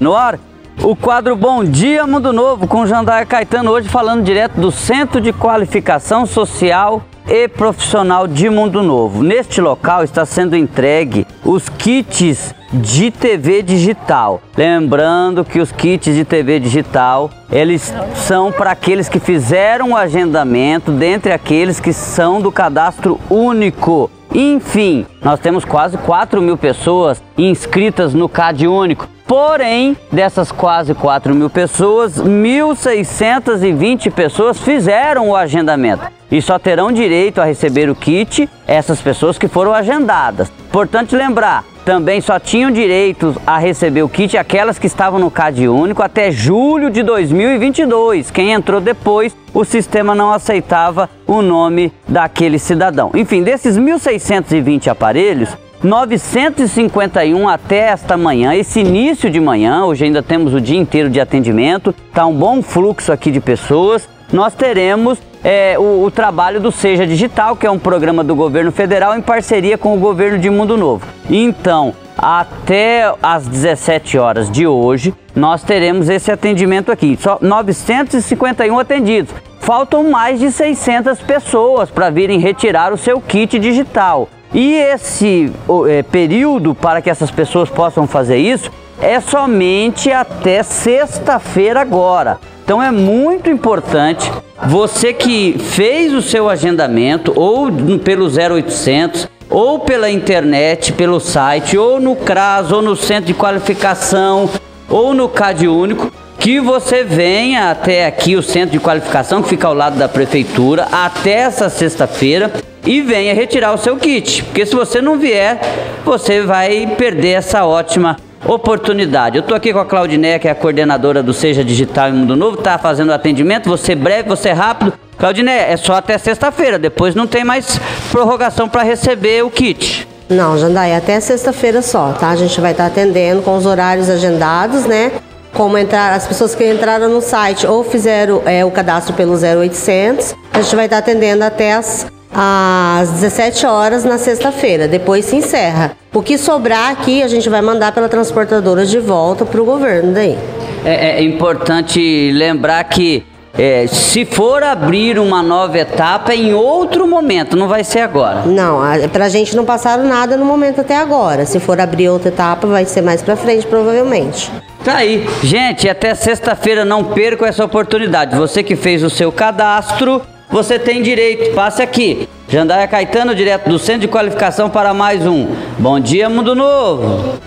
No ar, o quadro Bom Dia Mundo Novo com Jandaia Caetano, hoje falando direto do Centro de Qualificação Social e Profissional de Mundo Novo. Neste local está sendo entregue os kits de TV digital. Lembrando que os kits de TV digital, eles são para aqueles que fizeram o agendamento, dentre aqueles que são do cadastro único. Enfim, nós temos quase 4 mil pessoas inscritas no CAD único. Porém, dessas quase 4 mil pessoas, 1.620 pessoas fizeram o agendamento e só terão direito a receber o kit essas pessoas que foram agendadas. Importante lembrar, também só tinham direito a receber o kit aquelas que estavam no CAD único até julho de 2022. Quem entrou depois, o sistema não aceitava o nome daquele cidadão. Enfim, desses 1.620 aparelhos, 951 até esta manhã, esse início de manhã, hoje ainda temos o dia inteiro de atendimento, tá um bom fluxo aqui de pessoas. Nós teremos é, o, o, trabalho do Seja Digital, que é um programa do governo federal em parceria com o governo de Mundo Novo. Então, até às 17 horas de hoje, nós teremos esse atendimento aqui. Só 951 atendidos. Faltam mais de 600 pessoas para virem retirar o seu kit digital. E esse é, período para que essas pessoas possam fazer isso é somente até sexta-feira agora. Então é muito importante você que fez o seu agendamento ou pelo 0800 ou pela internet, pelo site, ou no CRAS, ou no centro de qualificação, ou no CAD único, que você venha até aqui o centro de qualificação que fica ao lado da prefeitura até essa sexta-feira e venha retirar o seu kit, porque se você não vier, você vai perder essa ótima oportunidade. Eu estou aqui com a Claudineia, que é a coordenadora do Seja Digital e Mundo Novo, está fazendo atendimento, você breve, você rápido. Claudineia, é só até sexta-feira, depois não tem mais prorrogação para receber o kit. Não, Jandaí, até sexta-feira só, tá? A gente vai estar tá atendendo com os horários agendados, né? Como entrar, as pessoas que entraram no site ou fizeram é, o cadastro pelo 0800, a gente vai estar tá atendendo até as às 17 horas na sexta-feira. Depois se encerra. O que sobrar aqui a gente vai mandar pela transportadora de volta para o governo daí. É, é importante lembrar que é, se for abrir uma nova etapa, é em outro momento, não vai ser agora. Não, para a gente não passaram nada no momento até agora. Se for abrir outra etapa, vai ser mais para frente, provavelmente. Tá aí. Gente, até sexta-feira não perca essa oportunidade. Você que fez o seu cadastro, você tem direito. Passe aqui. Jandaia Caetano, direto do Centro de Qualificação para mais um. Bom dia, Mundo Novo!